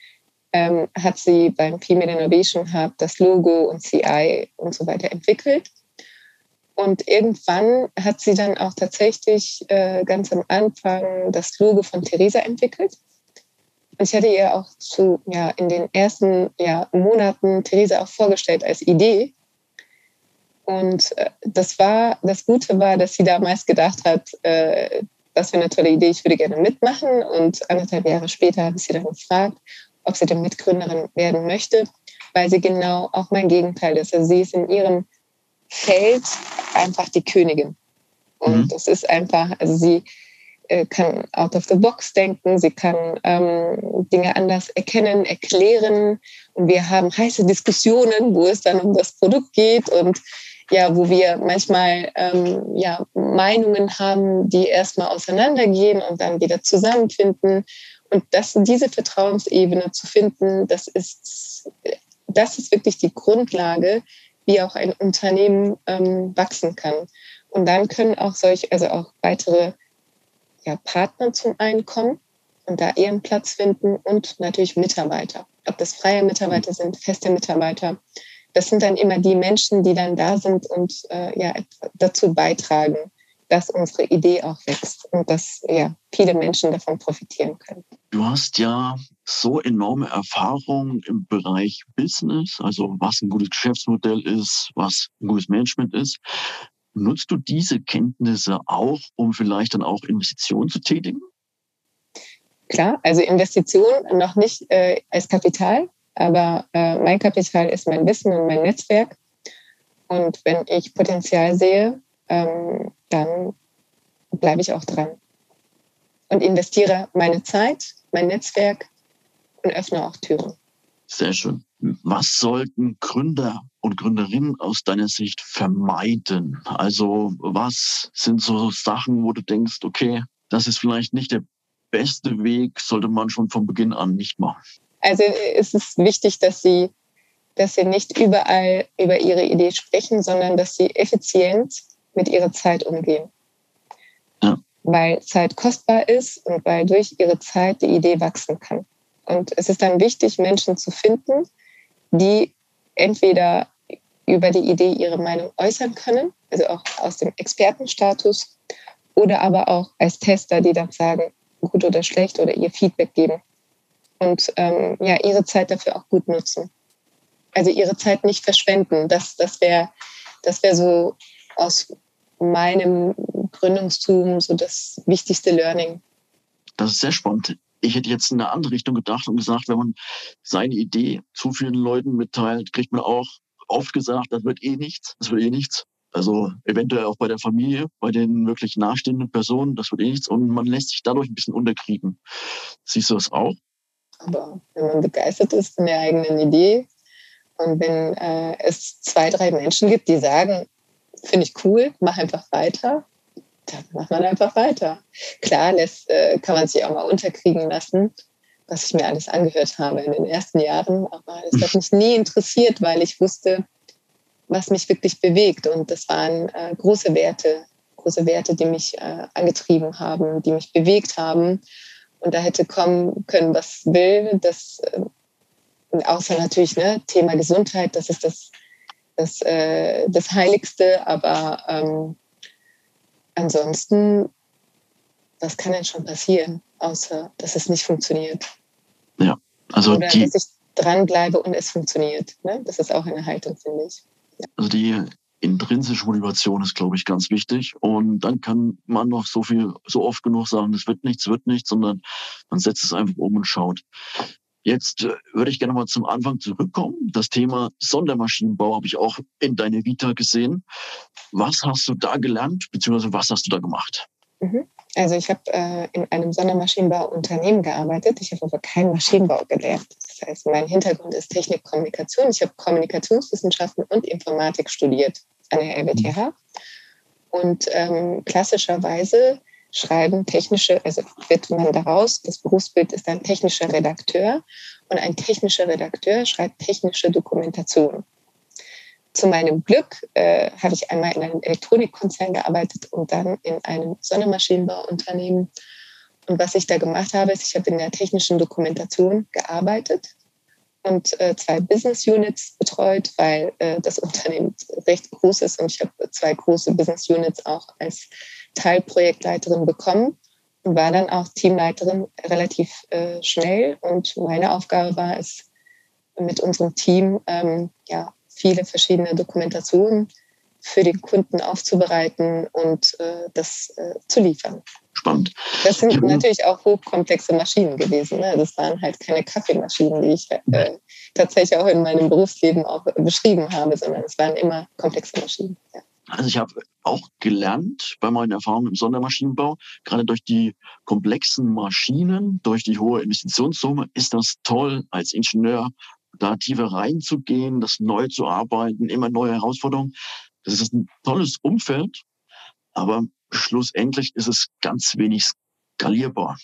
ähm, hat sie beim Female Innovation Hub das Logo und CI und so weiter entwickelt. Und irgendwann hat sie dann auch tatsächlich äh, ganz am Anfang das Logo von Theresa entwickelt. Und ich hatte ihr auch zu, ja, in den ersten ja, Monaten Theresa auch vorgestellt als Idee. Und äh, das war, das Gute war, dass sie damals gedacht hat, äh, das wäre eine tolle Idee, ich würde gerne mitmachen. Und anderthalb Jahre später habe ich sie dann gefragt, ob sie denn Mitgründerin werden möchte, weil sie genau auch mein Gegenteil ist. Also sie ist in ihrem Feld einfach die Königin. Und mhm. das ist einfach, also sie äh, kann out of the box denken, sie kann ähm, Dinge anders erkennen, erklären. Und wir haben heiße Diskussionen, wo es dann um das Produkt geht und ja, wo wir manchmal ähm, ja, Meinungen haben, die erstmal auseinandergehen und dann wieder zusammenfinden. Und das, diese Vertrauensebene zu finden, das ist, das ist wirklich die Grundlage, wie auch ein Unternehmen ähm, wachsen kann. Und dann können auch solche, also auch weitere ja, Partner zum einen kommen und da ihren Platz finden und natürlich Mitarbeiter. Ob das freie Mitarbeiter sind, feste Mitarbeiter das sind dann immer die Menschen, die dann da sind und äh, ja, dazu beitragen, dass unsere Idee auch wächst und dass ja, viele Menschen davon profitieren können. Du hast ja so enorme Erfahrung im Bereich Business, also was ein gutes Geschäftsmodell ist, was ein gutes Management ist. Nutzt du diese Kenntnisse auch, um vielleicht dann auch Investitionen zu tätigen? Klar, also Investitionen noch nicht äh, als Kapital, aber äh, mein Kapital ist mein Wissen und mein Netzwerk. Und wenn ich Potenzial sehe, ähm, dann bleibe ich auch dran und investiere meine Zeit, mein Netzwerk und öffne auch Türen. Sehr schön. Was sollten Gründer und Gründerinnen aus deiner Sicht vermeiden? Also was sind so Sachen, wo du denkst, okay, das ist vielleicht nicht der beste Weg, sollte man schon von Beginn an nicht machen? Also es ist wichtig, dass sie, dass sie nicht überall über ihre Idee sprechen, sondern dass sie effizient mit ihrer Zeit umgehen. Ja. Weil Zeit kostbar ist und weil durch ihre Zeit die Idee wachsen kann. Und es ist dann wichtig, Menschen zu finden, die entweder über die Idee ihre Meinung äußern können, also auch aus dem Expertenstatus, oder aber auch als Tester, die dann sagen, gut oder schlecht oder ihr Feedback geben und ähm, ja, ihre Zeit dafür auch gut nutzen. Also ihre Zeit nicht verschwenden. Das, das wäre das wär so aus meinem Gründungstum so das wichtigste Learning. Das ist sehr spannend. Ich hätte jetzt in eine andere Richtung gedacht und gesagt, wenn man seine Idee zu vielen Leuten mitteilt, kriegt man auch oft gesagt, das wird eh nichts, das wird eh nichts. Also eventuell auch bei der Familie, bei den wirklich nahestehenden Personen, das wird eh nichts und man lässt sich dadurch ein bisschen unterkriegen. Siehst du das auch? Aber wenn man begeistert ist von der eigenen Idee und wenn äh, es zwei, drei Menschen gibt, die sagen, finde ich cool, mach einfach weiter, dann macht man einfach weiter. Klar lässt, äh, kann man sich auch mal unterkriegen lassen, was ich mir alles angehört habe in den ersten Jahren, aber es hat mich nie interessiert, weil ich wusste, was mich wirklich bewegt. Und das waren äh, große Werte, große Werte, die mich äh, angetrieben haben, die mich bewegt haben. Und da hätte kommen können, was will. Das, äh, außer natürlich ne, Thema Gesundheit, das ist das, das, äh, das Heiligste. Aber ähm, ansonsten, was kann denn schon passieren, außer dass es nicht funktioniert? Ja, also Oder die, dass ich dranbleibe und es funktioniert. Ne? Das ist auch eine Haltung, finde ich. Also die intrinsische Motivation ist, glaube ich, ganz wichtig. Und dann kann man noch so viel, so oft genug sagen, es wird nichts, wird nichts, sondern man setzt es einfach um und schaut. Jetzt äh, würde ich gerne mal zum Anfang zurückkommen. Das Thema Sondermaschinenbau habe ich auch in deiner Vita gesehen. Was hast du da gelernt, beziehungsweise was hast du da gemacht? Mhm. Also ich habe äh, in einem Sondermaschinenbauunternehmen gearbeitet. Ich habe aber keinen Maschinenbau gelernt. Das heißt, mein Hintergrund ist Technik, Kommunikation. Ich habe Kommunikationswissenschaften und Informatik studiert an der RWTH. Und ähm, klassischerweise schreiben technische, also wird man daraus, das Berufsbild ist ein technischer Redakteur. Und ein technischer Redakteur schreibt technische Dokumentation zu meinem Glück äh, habe ich einmal in einem Elektronikkonzern gearbeitet und dann in einem Sonnenmaschinenbauunternehmen. Und was ich da gemacht habe, ist, ich habe in der technischen Dokumentation gearbeitet und äh, zwei Business Units betreut, weil äh, das Unternehmen recht groß ist und ich habe zwei große Business Units auch als Teilprojektleiterin bekommen und war dann auch Teamleiterin relativ äh, schnell. Und meine Aufgabe war es, mit unserem Team ähm, ja, viele verschiedene Dokumentationen für den Kunden aufzubereiten und äh, das äh, zu liefern. Spannend. Das sind ja. natürlich auch hochkomplexe Maschinen gewesen. Ne? Das waren halt keine Kaffeemaschinen, die ich äh, tatsächlich auch in meinem Berufsleben auch beschrieben habe, sondern es waren immer komplexe Maschinen. Ja. Also ich habe auch gelernt bei meinen Erfahrungen im Sondermaschinenbau, gerade durch die komplexen Maschinen, durch die hohe Investitionssumme, ist das toll als Ingenieur da tiefer reinzugehen, das neu zu arbeiten, immer neue Herausforderungen. Das ist ein tolles Umfeld, aber schlussendlich ist es ganz wenig skalierbar.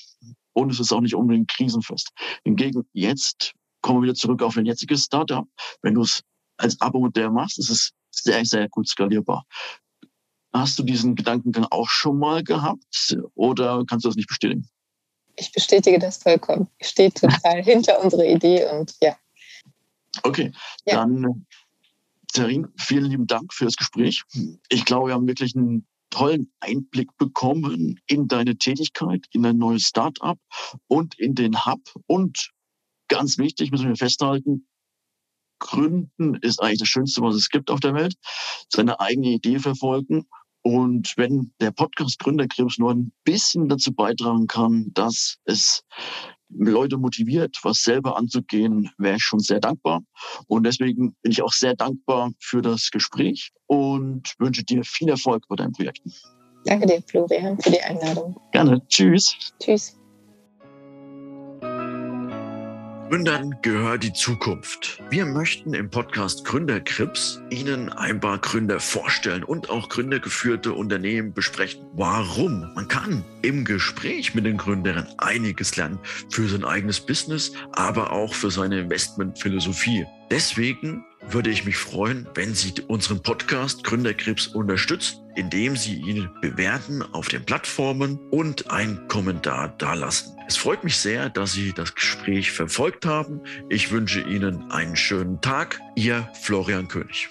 Und es ist auch nicht unbedingt krisenfest. Hingegen jetzt kommen wir wieder zurück auf ein jetziges Startup. Wenn du es als Abo-Modell machst, ist es sehr, sehr gut skalierbar. Hast du diesen Gedankengang auch schon mal gehabt oder kannst du das nicht bestätigen? Ich bestätige das vollkommen. Ich stehe total [laughs] hinter unserer Idee und ja, Okay, ja. dann Terin, vielen lieben Dank für das Gespräch. Ich glaube, wir haben wirklich einen tollen Einblick bekommen in deine Tätigkeit, in dein neues Startup und in den Hub. Und ganz wichtig, müssen wir festhalten, Gründen ist eigentlich das Schönste, was es gibt auf der Welt. Seine eigene Idee verfolgen. Und wenn der Podcast Gründerkrebs nur ein bisschen dazu beitragen kann, dass es Leute motiviert, was selber anzugehen, wäre ich schon sehr dankbar. Und deswegen bin ich auch sehr dankbar für das Gespräch und wünsche dir viel Erfolg bei deinen Projekten. Danke dir, Florian, für die Einladung. Gerne. Tschüss. Tschüss. Gründern gehört die Zukunft. Wir möchten im Podcast Gründerkrips Ihnen ein paar Gründer vorstellen und auch gründergeführte Unternehmen besprechen. Warum? Man kann im Gespräch mit den Gründern einiges lernen für sein eigenes Business, aber auch für seine Investmentphilosophie. Deswegen würde ich mich freuen, wenn Sie unseren Podcast Gründerkrips unterstützen indem Sie ihn bewerten auf den Plattformen und einen Kommentar dalassen. Es freut mich sehr, dass Sie das Gespräch verfolgt haben. Ich wünsche Ihnen einen schönen Tag. Ihr Florian König.